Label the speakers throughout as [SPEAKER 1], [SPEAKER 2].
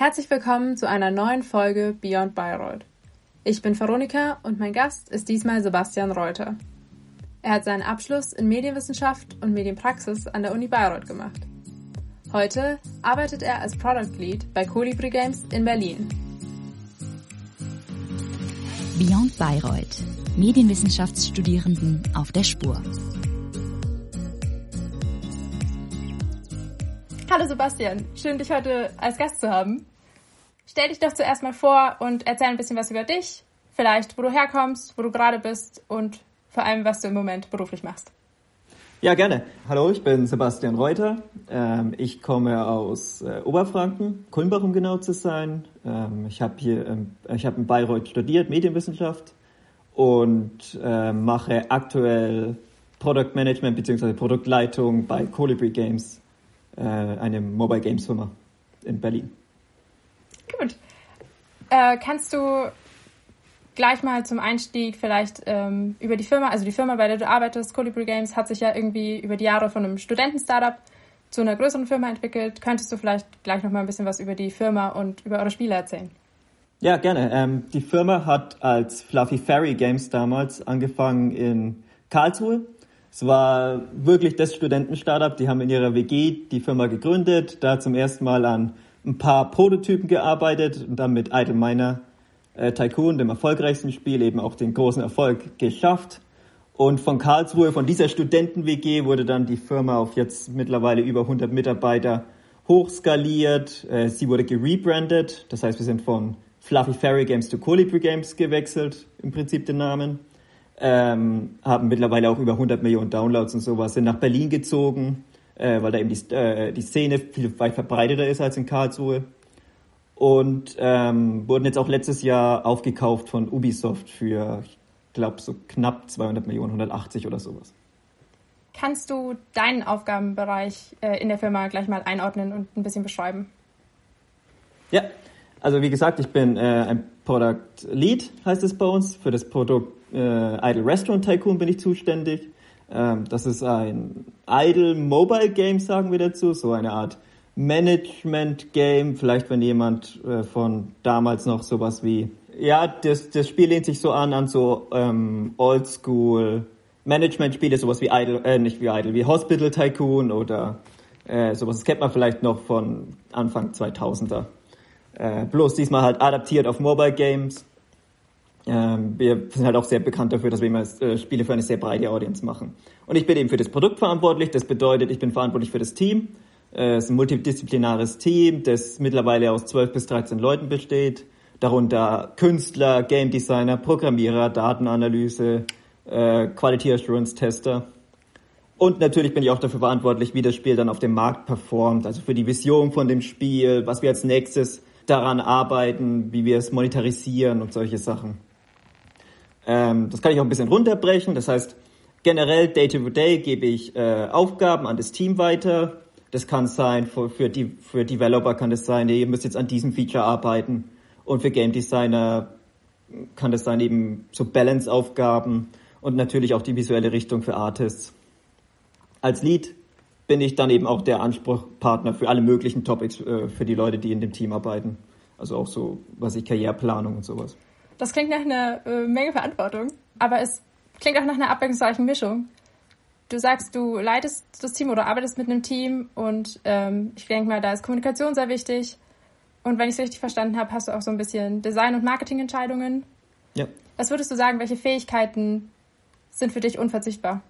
[SPEAKER 1] Herzlich willkommen zu einer neuen Folge Beyond Bayreuth. Ich bin Veronika und mein Gast ist diesmal Sebastian Reuter. Er hat seinen Abschluss in Medienwissenschaft und Medienpraxis an der Uni Bayreuth gemacht. Heute arbeitet er als Product Lead bei Colibri Games in Berlin.
[SPEAKER 2] Beyond Bayreuth. Medienwissenschaftsstudierenden auf der Spur.
[SPEAKER 1] Hallo Sebastian, schön dich heute als Gast zu haben. Stell dich doch zuerst mal vor und erzähl ein bisschen was über dich, vielleicht wo du herkommst, wo du gerade bist und vor allem, was du im Moment beruflich machst.
[SPEAKER 3] Ja, gerne. Hallo, ich bin Sebastian Reuter. Ähm, ich komme aus äh, Oberfranken, Kulmbach, um genau zu sein. Ähm, ich habe hier, ähm, ich habe in Bayreuth studiert, Medienwissenschaft und äh, mache aktuell Product Management bzw. Produktleitung bei Colibri Games, äh, eine Mobile Games Firma in Berlin.
[SPEAKER 1] Äh, kannst du gleich mal zum Einstieg vielleicht ähm, über die Firma, also die Firma, bei der du arbeitest, Colibri Games, hat sich ja irgendwie über die Jahre von einem Studenten-Startup zu einer größeren Firma entwickelt. Könntest du vielleicht gleich noch mal ein bisschen was über die Firma und über eure Spiele erzählen?
[SPEAKER 3] Ja, gerne. Ähm, die Firma hat als Fluffy Fairy Games damals angefangen in Karlsruhe. Es war wirklich das Studenten-Startup. Die haben in ihrer WG die Firma gegründet, da zum ersten Mal an ein paar Prototypen gearbeitet und dann mit Idle Miner äh, Tycoon, dem erfolgreichsten Spiel, eben auch den großen Erfolg geschafft. Und von Karlsruhe, von dieser Studenten-WG wurde dann die Firma auf jetzt mittlerweile über 100 Mitarbeiter hochskaliert. Äh, sie wurde gerebrandet, das heißt, wir sind von Fluffy Fairy Games zu Colibri Games gewechselt, im Prinzip den Namen. Ähm, haben mittlerweile auch über 100 Millionen Downloads und sowas, sind nach Berlin gezogen, äh, weil da eben die, äh, die Szene viel weit verbreiteter ist als in Karlsruhe. Und ähm, wurden jetzt auch letztes Jahr aufgekauft von Ubisoft für, ich glaube, so knapp 200 Millionen, 180 oder sowas.
[SPEAKER 1] Kannst du deinen Aufgabenbereich äh, in der Firma gleich mal einordnen und ein bisschen beschreiben?
[SPEAKER 3] Ja, also wie gesagt, ich bin äh, ein Product Lead, heißt es bei uns. Für das Produkt äh, Idle Restaurant Tycoon bin ich zuständig. Ähm, das ist ein Idle Mobile Game, sagen wir dazu, so eine Art Management-Game. Vielleicht, wenn jemand äh, von damals noch sowas wie, ja, das, das Spiel lehnt sich so an, an so ähm, Oldschool Management-Spiele, sowas wie Idle, äh, nicht wie Idle, wie Hospital Tycoon oder äh, sowas. Das kennt man vielleicht noch von Anfang 2000er. Äh, bloß diesmal halt adaptiert auf Mobile Games. Ähm, wir sind halt auch sehr bekannt dafür, dass wir immer äh, Spiele für eine sehr breite Audience machen. Und ich bin eben für das Produkt verantwortlich. Das bedeutet, ich bin verantwortlich für das Team. Äh, es ist ein multidisziplinares Team, das mittlerweile aus 12 bis 13 Leuten besteht. Darunter Künstler, Game Designer, Programmierer, Datenanalyse, äh, Quality Assurance Tester. Und natürlich bin ich auch dafür verantwortlich, wie das Spiel dann auf dem Markt performt, also für die Vision von dem Spiel, was wir als nächstes daran arbeiten, wie wir es monetarisieren und solche Sachen. Ähm, das kann ich auch ein bisschen runterbrechen. Das heißt, generell Day to Day gebe ich äh, Aufgaben an das Team weiter. Das kann sein, für, für, die, für Developer kann das sein, ihr müsst jetzt an diesem Feature arbeiten. Und für Game Designer kann das sein eben so Balance-Aufgaben und natürlich auch die visuelle Richtung für Artists. Als Lead bin ich dann eben auch der Anspruchpartner für alle möglichen Topics äh, für die Leute, die in dem Team arbeiten. Also auch so, was ich Karriereplanung und sowas.
[SPEAKER 1] Das klingt nach einer äh, Menge Verantwortung, aber es klingt auch nach einer abwechslungsreichen Mischung. Du sagst, du leitest das Team oder arbeitest mit einem Team und ähm, ich denke mal, da ist Kommunikation sehr wichtig. Und wenn ich es richtig verstanden habe, hast du auch so ein bisschen Design- und Marketingentscheidungen.
[SPEAKER 3] Ja.
[SPEAKER 1] Was würdest du sagen, welche Fähigkeiten sind für dich unverzichtbar?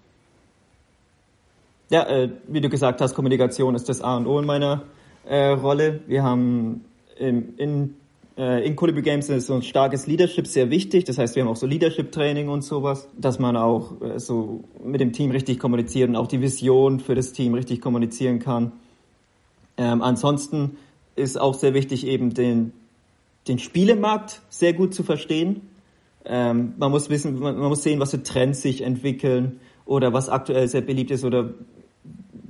[SPEAKER 3] Ja, äh, wie du gesagt hast, Kommunikation ist das A und O in meiner äh, Rolle. Wir haben in, in, äh, in Colibri Games ist so ein starkes Leadership sehr wichtig. Das heißt, wir haben auch so Leadership-Training und sowas, dass man auch äh, so mit dem Team richtig kommuniziert und auch die Vision für das Team richtig kommunizieren kann. Ähm, ansonsten ist auch sehr wichtig, eben den, den Spielemarkt sehr gut zu verstehen. Ähm, man muss wissen, man, man muss sehen, was für Trends sich entwickeln oder was aktuell sehr beliebt ist oder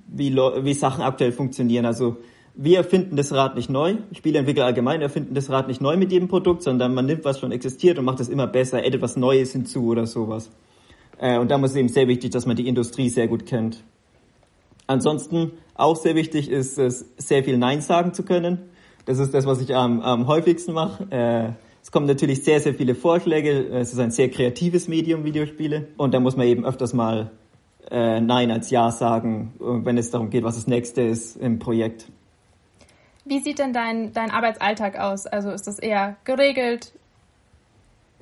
[SPEAKER 3] wie, wie Sachen aktuell funktionieren. Also wir erfinden das Rad nicht neu. Spieleentwickler allgemein erfinden das Rad nicht neu mit jedem Produkt, sondern man nimmt, was schon existiert und macht es immer besser, addet was Neues hinzu oder sowas. Äh, und da muss es eben sehr wichtig, dass man die Industrie sehr gut kennt. Ansonsten auch sehr wichtig ist es, sehr viel Nein sagen zu können. Das ist das, was ich am, am häufigsten mache. Äh, es kommen natürlich sehr, sehr viele Vorschläge. Es ist ein sehr kreatives Medium, Videospiele. Und da muss man eben öfters mal äh, Nein als Ja sagen, wenn es darum geht, was das nächste ist im Projekt.
[SPEAKER 1] Wie sieht denn dein, dein Arbeitsalltag aus? Also ist das eher geregelt?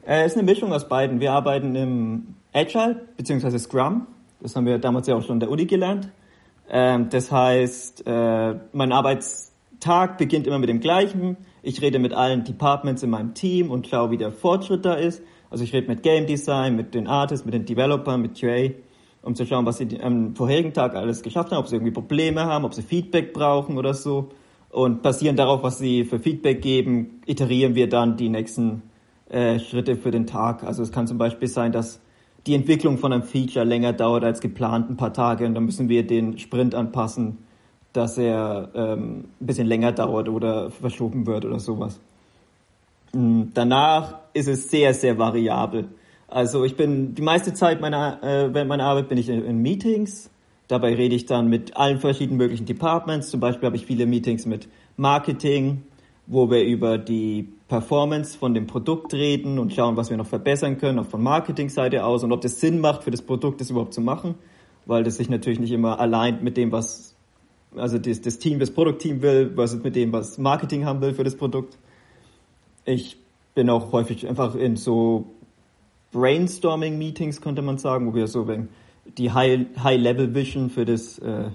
[SPEAKER 3] Äh, es ist eine Mischung aus beiden. Wir arbeiten im Agile bzw. Scrum. Das haben wir damals ja auch schon in der Uni gelernt. Ähm, das heißt, äh, mein Arbeitstag beginnt immer mit dem gleichen. Ich rede mit allen Departments in meinem Team und schaue, wie der Fortschritt da ist. Also ich rede mit Game Design, mit den Artists, mit den Developern, mit QA, um zu schauen, was sie am vorherigen Tag alles geschafft haben, ob sie irgendwie Probleme haben, ob sie Feedback brauchen oder so. Und basierend darauf, was sie für Feedback geben, iterieren wir dann die nächsten äh, Schritte für den Tag. Also es kann zum Beispiel sein, dass die Entwicklung von einem Feature länger dauert als geplant, ein paar Tage, und dann müssen wir den Sprint anpassen, dass er ähm, ein bisschen länger dauert oder verschoben wird oder sowas. Hm, danach ist es sehr, sehr variabel. Also ich bin die meiste Zeit meiner, äh, während meiner Arbeit bin ich in, in Meetings. Dabei rede ich dann mit allen verschiedenen möglichen Departments. Zum Beispiel habe ich viele Meetings mit Marketing, wo wir über die Performance von dem Produkt reden und schauen, was wir noch verbessern können, auch von Marketingseite aus und ob das Sinn macht, für das Produkt das überhaupt zu machen, weil das sich natürlich nicht immer allein mit dem, was also das, das Team, das Produktteam will, versus mit dem, was Marketing haben will für das Produkt. Ich bin auch häufig einfach in so Brainstorming-Meetings, könnte man sagen, wo wir so die High-Level-Vision High für das äh,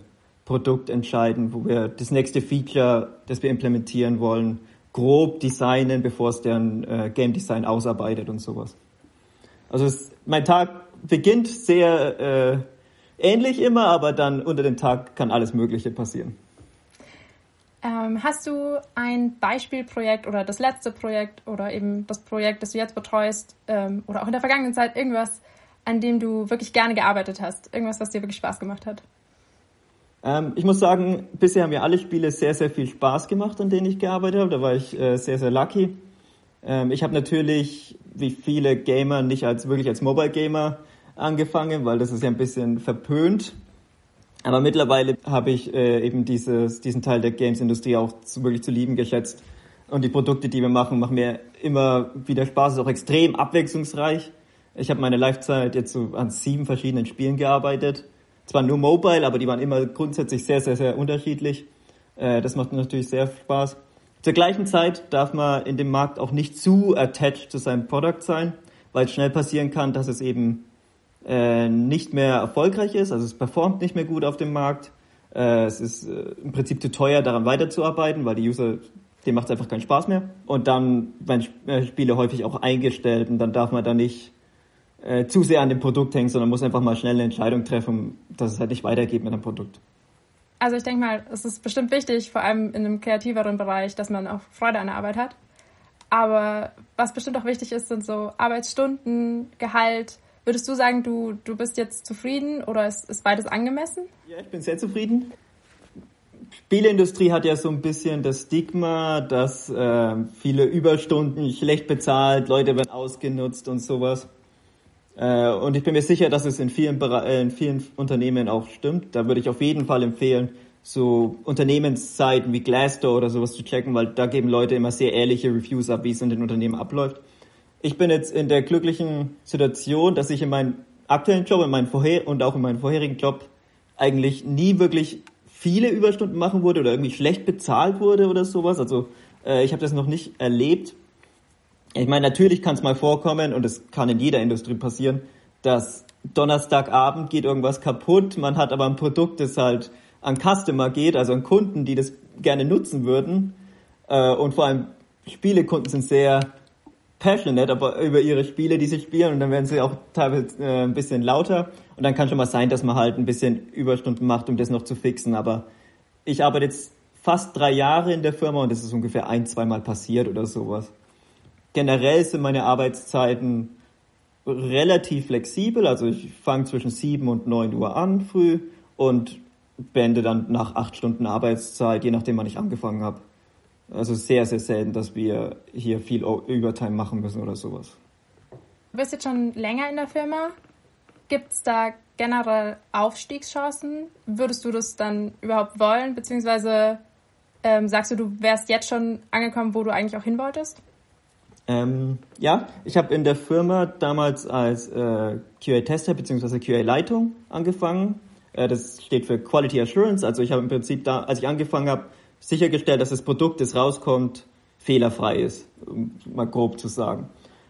[SPEAKER 3] Produkt entscheiden, wo wir das nächste Feature, das wir implementieren wollen, grob designen, bevor es deren äh, Game Design ausarbeitet und sowas. Also es, mein Tag beginnt sehr äh, ähnlich immer, aber dann unter dem Tag kann alles Mögliche passieren.
[SPEAKER 1] Ähm, hast du ein Beispielprojekt oder das letzte Projekt oder eben das Projekt, das du jetzt betreust ähm, oder auch in der vergangenen Zeit irgendwas, an dem du wirklich gerne gearbeitet hast? Irgendwas, was dir wirklich Spaß gemacht hat?
[SPEAKER 3] Ähm, ich muss sagen, bisher haben mir alle Spiele sehr, sehr viel Spaß gemacht, an denen ich gearbeitet habe. Da war ich äh, sehr, sehr lucky. Ähm, ich habe natürlich, wie viele Gamer, nicht als wirklich als Mobile Gamer angefangen, weil das ist ja ein bisschen verpönt. Aber mittlerweile habe ich äh, eben dieses, diesen Teil der Games-Industrie auch zu, wirklich zu lieben geschätzt. Und die Produkte, die wir machen, machen mir immer wieder Spaß. Ist auch extrem abwechslungsreich. Ich habe meine Lifezeit jetzt so an sieben verschiedenen Spielen gearbeitet. Zwar nur mobile, aber die waren immer grundsätzlich sehr, sehr, sehr unterschiedlich. Äh, das macht natürlich sehr Spaß. Zur gleichen Zeit darf man in dem Markt auch nicht zu attached zu seinem Produkt sein, weil es schnell passieren kann, dass es eben äh, nicht mehr erfolgreich ist, also es performt nicht mehr gut auf dem Markt. Äh, es ist äh, im Prinzip zu teuer, daran weiterzuarbeiten, weil die User, dem macht es einfach keinen Spaß mehr. Und dann werden äh, Spiele häufig auch eingestellt und dann darf man da nicht äh, zu sehr an dem Produkt hängen, sondern muss einfach mal schnell eine Entscheidung treffen, dass es halt nicht weitergeht mit dem Produkt.
[SPEAKER 1] Also ich denke mal, es ist bestimmt wichtig, vor allem in einem kreativeren Bereich, dass man auch Freude an der Arbeit hat. Aber was bestimmt auch wichtig ist, sind so Arbeitsstunden, Gehalt, Würdest du sagen, du, du bist jetzt zufrieden oder ist, ist beides angemessen?
[SPEAKER 3] Ja, ich bin sehr zufrieden. Spieleindustrie hat ja so ein bisschen das Stigma, dass äh, viele Überstunden schlecht bezahlt, Leute werden ausgenutzt und sowas. Äh, und ich bin mir sicher, dass es in vielen, äh, in vielen Unternehmen auch stimmt. Da würde ich auf jeden Fall empfehlen, so Unternehmensseiten wie Glassdoor oder sowas zu checken, weil da geben Leute immer sehr ehrliche Reviews ab, wie es in den Unternehmen abläuft ich bin jetzt in der glücklichen Situation, dass ich in meinem aktuellen Job in meinem vorher und auch in meinem vorherigen Job eigentlich nie wirklich viele Überstunden machen wurde oder irgendwie schlecht bezahlt wurde oder sowas. Also äh, ich habe das noch nicht erlebt. Ich meine, natürlich kann es mal vorkommen und es kann in jeder Industrie passieren, dass Donnerstagabend geht irgendwas kaputt, man hat aber ein Produkt, das halt an Customer geht, also an Kunden, die das gerne nutzen würden. Äh, und vor allem Spielekunden sind sehr passionate aber über ihre Spiele, die sie spielen und dann werden sie auch teilweise äh, ein bisschen lauter und dann kann schon mal sein, dass man halt ein bisschen Überstunden macht, um das noch zu fixen, aber ich arbeite jetzt fast drei Jahre in der Firma und das ist ungefähr ein, zweimal passiert oder sowas. Generell sind meine Arbeitszeiten relativ flexibel, also ich fange zwischen sieben und neun Uhr an früh und beende dann nach acht Stunden Arbeitszeit, je nachdem, wann ich angefangen habe. Also sehr, sehr selten, dass wir hier viel Übertime machen müssen oder sowas.
[SPEAKER 1] Du bist jetzt schon länger in der Firma. Gibt es da generell Aufstiegschancen? Würdest du das dann überhaupt wollen? Beziehungsweise Ähm, sagst du, du wärst jetzt schon angekommen, wo du eigentlich auch hin wolltest?
[SPEAKER 3] Ähm, ja, ich habe in der Firma damals als äh, QA-Tester bzw. QA-Leitung angefangen. Äh, das steht für Quality Assurance. Also ich habe im Prinzip da, als ich angefangen habe, sichergestellt, dass das Produkt, das rauskommt, fehlerfrei ist, um mal grob zu sagen.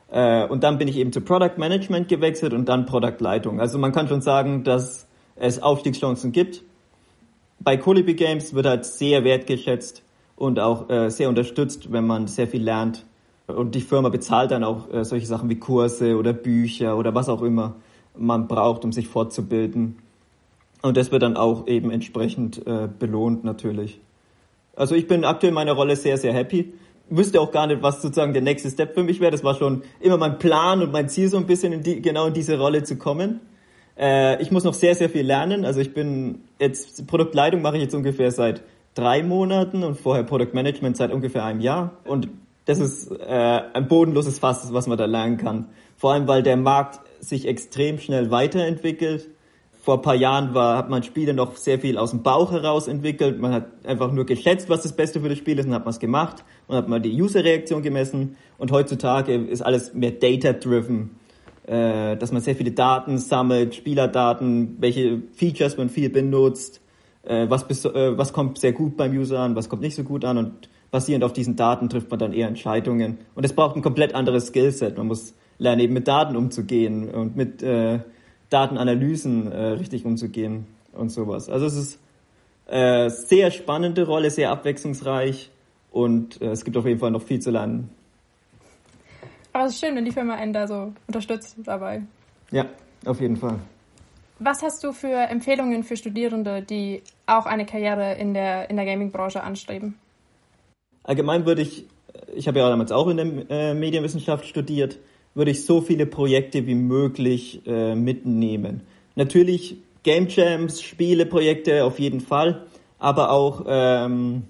[SPEAKER 3] Äh, und dann bin ich eben zu Product Management gewechselt und dann Product Leitung. Also man kann schon sagen, dass es Aufstiegschancen gibt. Bei Colibri Games wird halt sehr wertgeschätzt und auch äh, sehr unterstützt, wenn man sehr viel lernt und die Firma bezahlt dann auch äh, solche Sachen wie Kurse oder Bücher oder was auch immer man braucht, um sich fortzubilden. Und das wird dann auch eben entsprechend äh, belohnt natürlich. Also ich bin aktuell in meiner Rolle sehr, sehr happy. Wüsste auch gar nicht, was sozusagen der nächste Step für mich wäre. Das war schon immer mein Plan und mein Ziel, so ein bisschen in die, genau in diese Rolle zu kommen. Äh, ich muss noch sehr, sehr viel lernen. Also ich bin jetzt, Produktleitung mache ich jetzt ungefähr seit drei Monaten und vorher Produktmanagement seit ungefähr einem Jahr. Und das ist äh, ein bodenloses Fass, was man da lernen kann. Vor allem, weil der Markt sich extrem schnell weiterentwickelt. Vor ein paar Jahren war, hat man Spiele noch sehr viel aus dem Bauch heraus entwickelt. Man hat einfach nur geschätzt, was das Beste für das Spiel ist und hat man es gemacht und hat mal die User-Reaktion gemessen. Und heutzutage ist alles mehr data-driven, äh, dass man sehr viele Daten sammelt, Spielerdaten, welche Features man viel benutzt, äh, was, bis, äh, was kommt sehr gut beim User an, was kommt nicht so gut an und basierend auf diesen Daten trifft man dann eher Entscheidungen. Und es braucht ein komplett anderes Skillset. Man muss lernen, eben mit Daten umzugehen und mit äh, Datenanalysen äh, richtig umzugehen und sowas. Also es ist äh, sehr spannende Rolle, sehr abwechslungsreich und äh, es gibt auf jeden Fall noch viel zu lernen.
[SPEAKER 1] Aber es ist schön, wenn die Firma einen da so unterstützt dabei.
[SPEAKER 3] Ja, auf jeden Fall.
[SPEAKER 1] Was hast du für Empfehlungen für Studierende, die auch eine Karriere in der, in der Gaming-Branche anstreben?
[SPEAKER 3] Allgemein würde ich, ich habe ja damals auch in der äh, Medienwissenschaft studiert, würde ich so viele Projekte wie möglich äh, mitnehmen. Natürlich Game Jams, Spieleprojekte auf jeden Fall, aber auch ähm,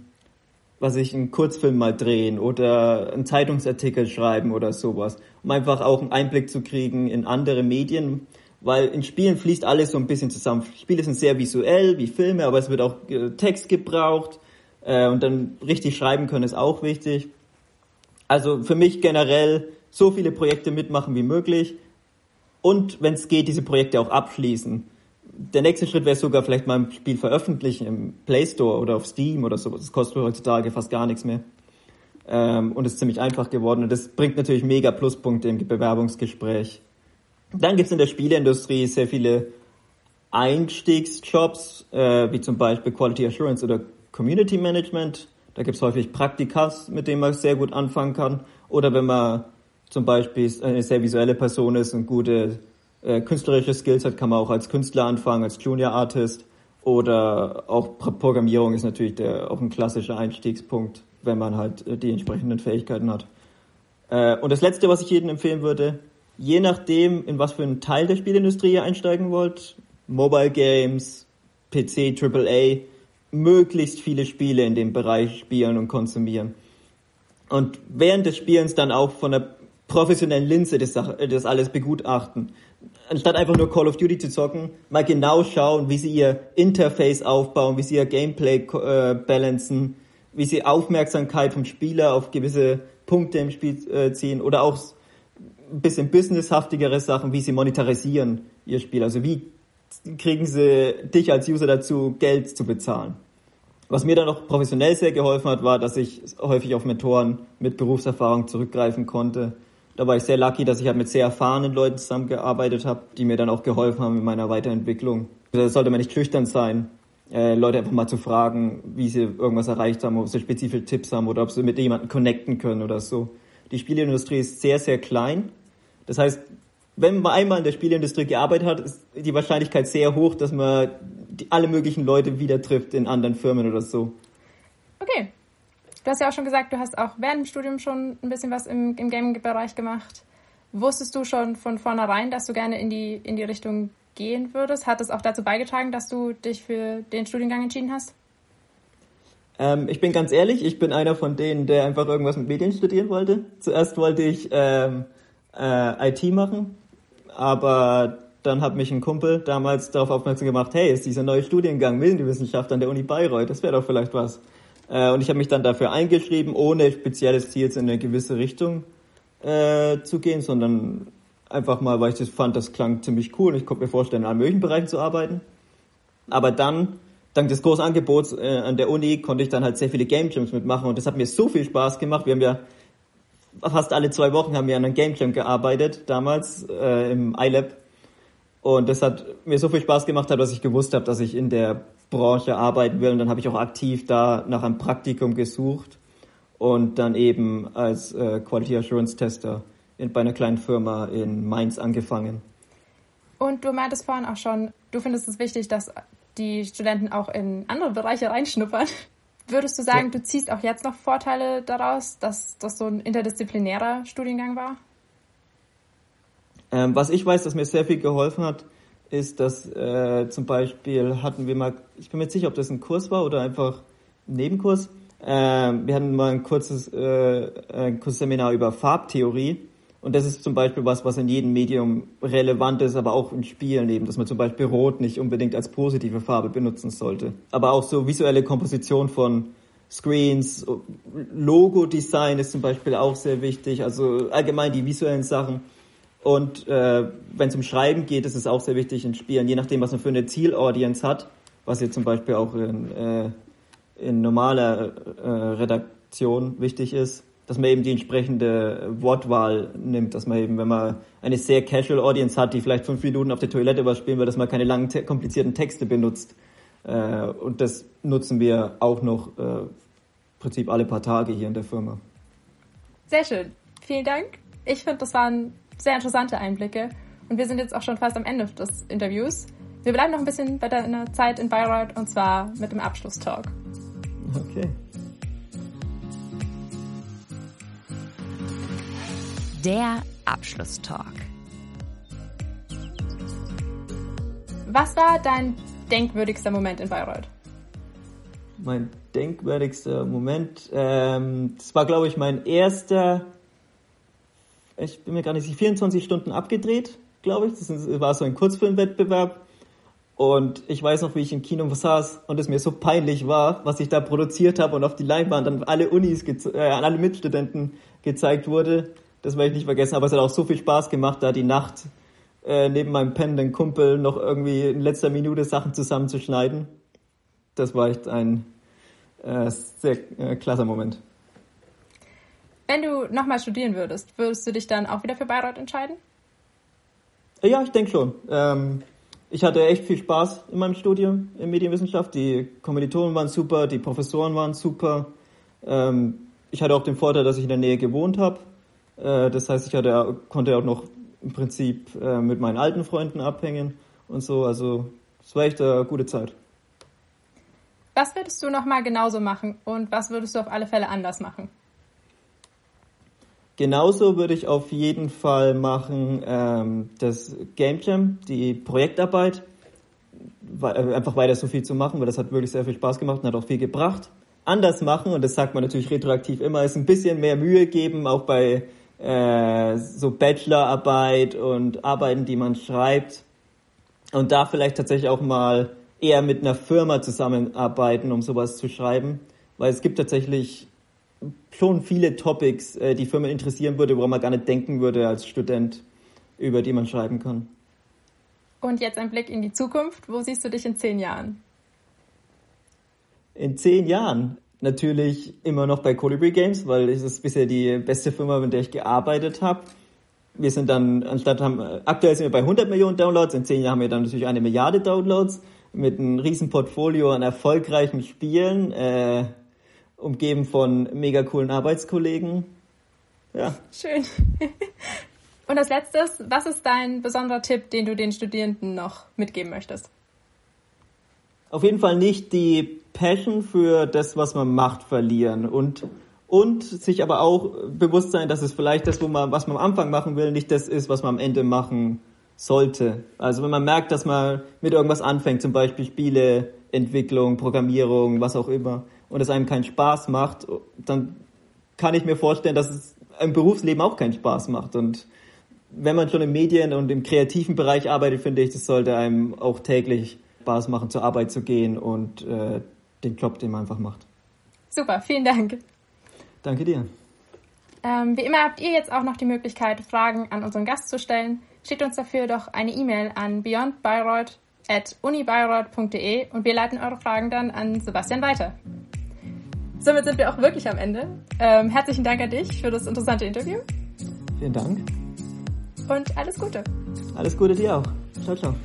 [SPEAKER 3] was ich einen Kurzfilm mal drehen oder einen Zeitungsartikel schreiben oder sowas, um einfach auch einen Einblick zu kriegen in andere Medien, weil in Spielen fließt alles so ein bisschen zusammen. Spiele sind sehr visuell wie Filme, aber es wird auch äh, Text gebraucht äh, und dann richtig schreiben können ist auch wichtig. Also für mich generell so viele Projekte mitmachen wie möglich und wenn es geht, diese Projekte auch abschließen. Der nächste Schritt wäre sogar vielleicht mal ein Spiel veröffentlichen im Play Store oder auf Steam oder so. Das kostet heutzutage fast gar nichts mehr. Ähm, und ist ziemlich einfach geworden. Und das bringt natürlich mega Pluspunkte im Bewerbungsgespräch. Dann gibt es in der Spieleindustrie sehr viele Einstiegsjobs, äh, wie zum Beispiel Quality Assurance oder Community Management. Da gibt es häufig Praktikas, mit denen man sehr gut anfangen kann. Oder wenn man zum Beispiel eine sehr visuelle Person ist und gute äh, künstlerische Skills hat, kann man auch als Künstler anfangen, als Junior Artist. Oder auch Programmierung ist natürlich der, auch ein klassischer Einstiegspunkt, wenn man halt äh, die entsprechenden Fähigkeiten hat. Äh, und das Letzte, was ich jedem empfehlen würde, je nachdem, in was für einen Teil der Spielindustrie ihr einsteigen wollt, Mobile Games, PC, AAA, möglichst viele Spiele in dem Bereich spielen und konsumieren. Und während des Spielens dann auch von der professionellen Linse das, das alles begutachten. Anstatt einfach nur Call of Duty zu zocken, mal genau schauen, wie sie ihr Interface aufbauen, wie sie ihr Gameplay äh, balancen, wie sie Aufmerksamkeit vom Spieler auf gewisse Punkte im Spiel äh, ziehen oder auch ein bisschen businesshaftigere Sachen, wie sie monetarisieren ihr Spiel. Also wie kriegen sie dich als User dazu, Geld zu bezahlen. Was mir dann noch professionell sehr geholfen hat, war, dass ich häufig auf Mentoren mit Berufserfahrung zurückgreifen konnte. Da war ich sehr lucky, dass ich halt mit sehr erfahrenen Leuten zusammengearbeitet habe, die mir dann auch geholfen haben in meiner Weiterentwicklung. Da sollte man nicht schüchtern sein, äh, Leute einfach mal zu fragen, wie sie irgendwas erreicht haben, ob sie spezifische Tipps haben oder ob sie mit jemandem connecten können oder so. Die Spieleindustrie ist sehr, sehr klein. Das heißt, wenn man einmal in der Spieleindustrie gearbeitet hat, ist die Wahrscheinlichkeit sehr hoch, dass man die, alle möglichen Leute wieder trifft in anderen Firmen oder so.
[SPEAKER 1] Okay. Du hast ja auch schon gesagt, du hast auch während dem Studium schon ein bisschen was im, im Gaming-Bereich gemacht. Wusstest du schon von vornherein, dass du gerne in die, in die Richtung gehen würdest? Hat es auch dazu beigetragen, dass du dich für den Studiengang entschieden hast?
[SPEAKER 3] Ähm, ich bin ganz ehrlich, ich bin einer von denen, der einfach irgendwas mit Medien studieren wollte. Zuerst wollte ich ähm, äh, IT machen, aber dann hat mich ein Kumpel damals darauf aufmerksam gemacht, hey, ist dieser neue Studiengang Medienwissenschaft an der Uni Bayreuth, das wäre doch vielleicht was. Äh, und ich habe mich dann dafür eingeschrieben, ohne spezielles Ziel in eine gewisse Richtung äh, zu gehen, sondern einfach mal, weil ich das fand, das klang ziemlich cool und ich konnte mir vorstellen, in allen möglichen Bereichen zu arbeiten. Aber dann, dank des großen Angebots äh, an der Uni, konnte ich dann halt sehr viele Game Jams mitmachen und das hat mir so viel Spaß gemacht. Wir haben ja fast alle zwei Wochen haben wir an einem Game Jam gearbeitet, damals äh, im iLab. Und das hat mir so viel Spaß gemacht, dass ich gewusst habe, dass ich in der Branche arbeiten will. Und dann habe ich auch aktiv da nach einem Praktikum gesucht und dann eben als äh, Quality Assurance Tester in, bei einer kleinen Firma in Mainz angefangen.
[SPEAKER 1] Und du meintest vorhin auch schon, du findest es wichtig, dass die Studenten auch in andere Bereiche reinschnuppern. Würdest du sagen, ja. du ziehst auch jetzt noch Vorteile daraus, dass das so ein interdisziplinärer Studiengang war?
[SPEAKER 3] Ähm, was ich weiß, dass mir sehr viel geholfen hat, ist, dass äh, zum Beispiel hatten wir mal, ich bin mir nicht sicher, ob das ein Kurs war oder einfach ein Nebenkurs. Äh, wir hatten mal ein kurzes, äh, ein kurzes Seminar über Farbtheorie. Und das ist zum Beispiel was, was in jedem Medium relevant ist, aber auch in Spielen eben, dass man zum Beispiel Rot nicht unbedingt als positive Farbe benutzen sollte. Aber auch so visuelle Komposition von Screens, Logo-Design ist zum Beispiel auch sehr wichtig, also allgemein die visuellen Sachen. Und äh, wenn es um Schreiben geht, ist es auch sehr wichtig in Spielen, je nachdem, was man für eine Zielaudience hat, was jetzt zum Beispiel auch in, äh, in normaler äh, Redaktion wichtig ist, dass man eben die entsprechende Wortwahl nimmt, dass man eben, wenn man eine sehr casual Audience hat, die vielleicht fünf Minuten auf der Toilette was spielen will, dass man keine langen, te komplizierten Texte benutzt. Äh, und das nutzen wir auch noch äh, im Prinzip alle paar Tage hier in der Firma.
[SPEAKER 1] Sehr schön. Vielen Dank. Ich finde, das waren sehr interessante Einblicke. Und wir sind jetzt auch schon fast am Ende des Interviews. Wir bleiben noch ein bisschen bei deiner Zeit in Bayreuth und zwar mit dem Abschlusstalk.
[SPEAKER 3] Okay.
[SPEAKER 2] Der Abschlusstalk.
[SPEAKER 1] Was war dein denkwürdigster Moment in Bayreuth?
[SPEAKER 3] Mein denkwürdigster Moment, ähm, das war, glaube ich, mein erster ich bin mir gar nicht sicher, 24 Stunden abgedreht, glaube ich. Das war so ein Kurzfilmwettbewerb. Und ich weiß noch, wie ich im Kino saß und es mir so peinlich war, was ich da produziert habe und auf die Leinwand dann alle Unis, äh, alle Mitstudenten gezeigt wurde. Das werde ich nicht vergessen, aber es hat auch so viel Spaß gemacht, da die Nacht äh, neben meinem pennenden Kumpel noch irgendwie in letzter Minute Sachen zusammenzuschneiden. Das war echt ein äh, sehr äh, klasser Moment.
[SPEAKER 1] Wenn du nochmal studieren würdest, würdest du dich dann auch wieder für Bayreuth entscheiden?
[SPEAKER 3] Ja, ich denke schon. Ähm, ich hatte echt viel Spaß in meinem Studium in Medienwissenschaft. Die Kommilitonen waren super, die Professoren waren super. Ähm, ich hatte auch den Vorteil, dass ich in der Nähe gewohnt habe. Äh, das heißt, ich hatte, konnte auch noch im Prinzip äh, mit meinen alten Freunden abhängen und so. Also es war echt eine gute Zeit.
[SPEAKER 1] Was würdest du nochmal genauso machen und was würdest du auf alle Fälle anders machen?
[SPEAKER 3] Genauso würde ich auf jeden Fall machen ähm, das Game Jam, die Projektarbeit, äh, einfach weiter so viel zu machen, weil das hat wirklich sehr viel Spaß gemacht und hat auch viel gebracht. Anders machen, und das sagt man natürlich retroaktiv immer, ist ein bisschen mehr Mühe geben, auch bei äh, so Bachelorarbeit und Arbeiten, die man schreibt. Und da vielleicht tatsächlich auch mal eher mit einer Firma zusammenarbeiten, um sowas zu schreiben. Weil es gibt tatsächlich schon viele Topics, äh, die Firmen interessieren würde, woran man gar nicht denken würde als Student, über die man schreiben kann.
[SPEAKER 1] Und jetzt ein Blick in die Zukunft. Wo siehst du dich in zehn Jahren?
[SPEAKER 3] In zehn Jahren natürlich immer noch bei Colibri Games, weil es ist bisher die beste Firma, mit der ich gearbeitet habe. Wir sind dann, anstatt haben, aktuell sind wir bei 100 Millionen Downloads, in zehn Jahren haben wir dann natürlich eine Milliarde Downloads mit einem riesen Portfolio an erfolgreichen Spielen. Äh, umgeben von mega coolen Arbeitskollegen. Ja.
[SPEAKER 1] Schön. Und als letztes, was ist dein besonderer Tipp, den du den Studierenden noch mitgeben möchtest?
[SPEAKER 3] Auf jeden Fall nicht die Passion für das, was man macht, verlieren und und sich aber auch bewusst sein, dass es vielleicht das, wo man, was man am Anfang machen will, nicht das ist, was man am Ende machen sollte. Also wenn man merkt, dass man mit irgendwas anfängt, zum Beispiel Spieleentwicklung, Programmierung, was auch immer, und es einem keinen Spaß macht, dann kann ich mir vorstellen, dass es im Berufsleben auch keinen Spaß macht. Und wenn man schon im Medien- und im kreativen Bereich arbeitet, finde ich, das sollte einem auch täglich Spaß machen, zur Arbeit zu gehen und äh, den Job, den man einfach macht.
[SPEAKER 1] Super, vielen Dank.
[SPEAKER 3] Danke dir.
[SPEAKER 1] Ähm, wie immer habt ihr jetzt auch noch die Möglichkeit, Fragen an unseren Gast zu stellen. Schickt uns dafür doch eine E-Mail an beyondbayreuth.unibayreuth.de und wir leiten eure Fragen dann an Sebastian weiter. Somit sind wir auch wirklich am Ende. Ähm, herzlichen Dank an dich für das interessante Interview.
[SPEAKER 3] Vielen Dank.
[SPEAKER 1] Und alles Gute.
[SPEAKER 3] Alles Gute dir auch. Ciao, ciao.